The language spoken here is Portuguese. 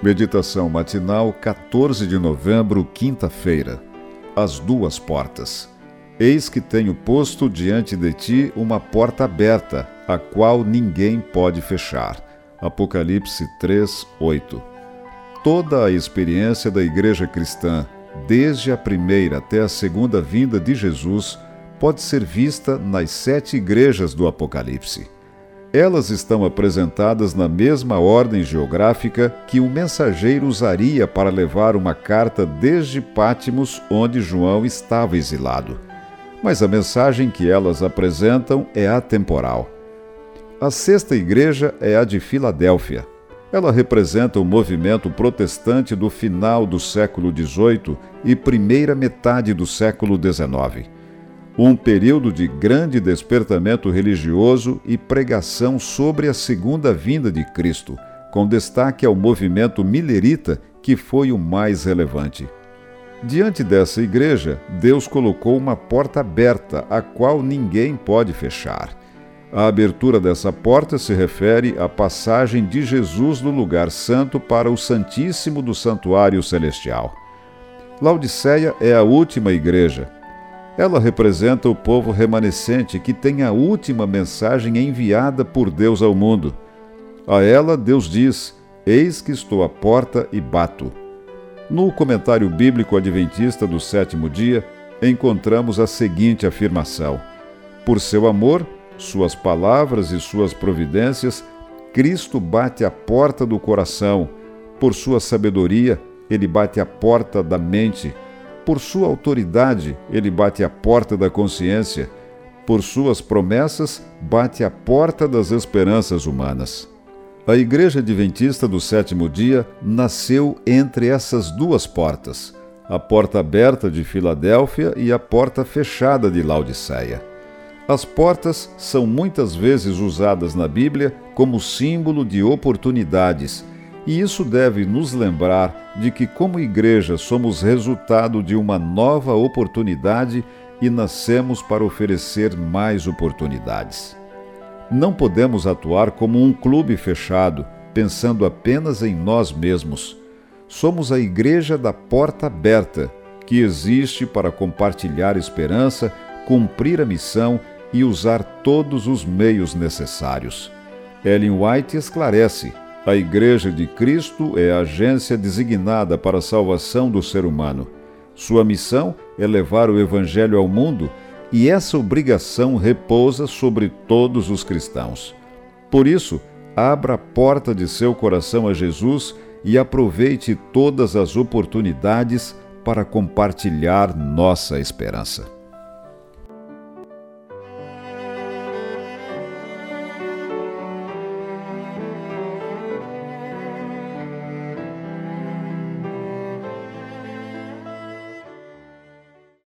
Meditação matinal, 14 de novembro, quinta-feira. As duas portas. Eis que tenho posto diante de ti uma porta aberta, a qual ninguém pode fechar. Apocalipse 3, 8. Toda a experiência da igreja cristã, desde a primeira até a segunda vinda de Jesus, pode ser vista nas sete igrejas do Apocalipse. Elas estão apresentadas na mesma ordem geográfica que o mensageiro usaria para levar uma carta desde Pátimos, onde João estava exilado. Mas a mensagem que elas apresentam é atemporal. A sexta igreja é a de Filadélfia. Ela representa o movimento protestante do final do século XVIII e primeira metade do século XIX um período de grande despertamento religioso e pregação sobre a segunda vinda de Cristo, com destaque ao movimento milerita, que foi o mais relevante. Diante dessa igreja, Deus colocou uma porta aberta, a qual ninguém pode fechar. A abertura dessa porta se refere à passagem de Jesus do lugar santo para o Santíssimo do Santuário Celestial. Laodiceia é a última igreja, ela representa o povo remanescente que tem a última mensagem enviada por Deus ao mundo. A ela, Deus diz: Eis que estou à porta e bato. No comentário bíblico adventista do sétimo dia, encontramos a seguinte afirmação: Por seu amor, suas palavras e suas providências, Cristo bate à porta do coração. Por sua sabedoria, ele bate à porta da mente por sua autoridade, ele bate a porta da consciência. Por suas promessas, bate a porta das esperanças humanas. A Igreja Adventista do Sétimo Dia nasceu entre essas duas portas, a porta aberta de Filadélfia e a porta fechada de Laodiceia. As portas são muitas vezes usadas na Bíblia como símbolo de oportunidades e isso deve nos lembrar de que, como igreja, somos resultado de uma nova oportunidade e nascemos para oferecer mais oportunidades. Não podemos atuar como um clube fechado, pensando apenas em nós mesmos. Somos a igreja da porta aberta, que existe para compartilhar esperança, cumprir a missão e usar todos os meios necessários. Ellen White esclarece a Igreja de Cristo é a agência designada para a salvação do ser humano. Sua missão é levar o Evangelho ao mundo e essa obrigação repousa sobre todos os cristãos. Por isso, abra a porta de seu coração a Jesus e aproveite todas as oportunidades para compartilhar nossa esperança.